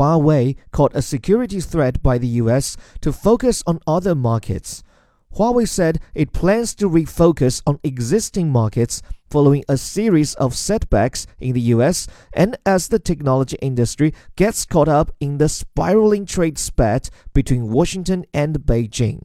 Huawei caught a security threat by the US to focus on other markets. Huawei said it plans to refocus on existing markets following a series of setbacks in the US and as the technology industry gets caught up in the spiraling trade spat between Washington and Beijing.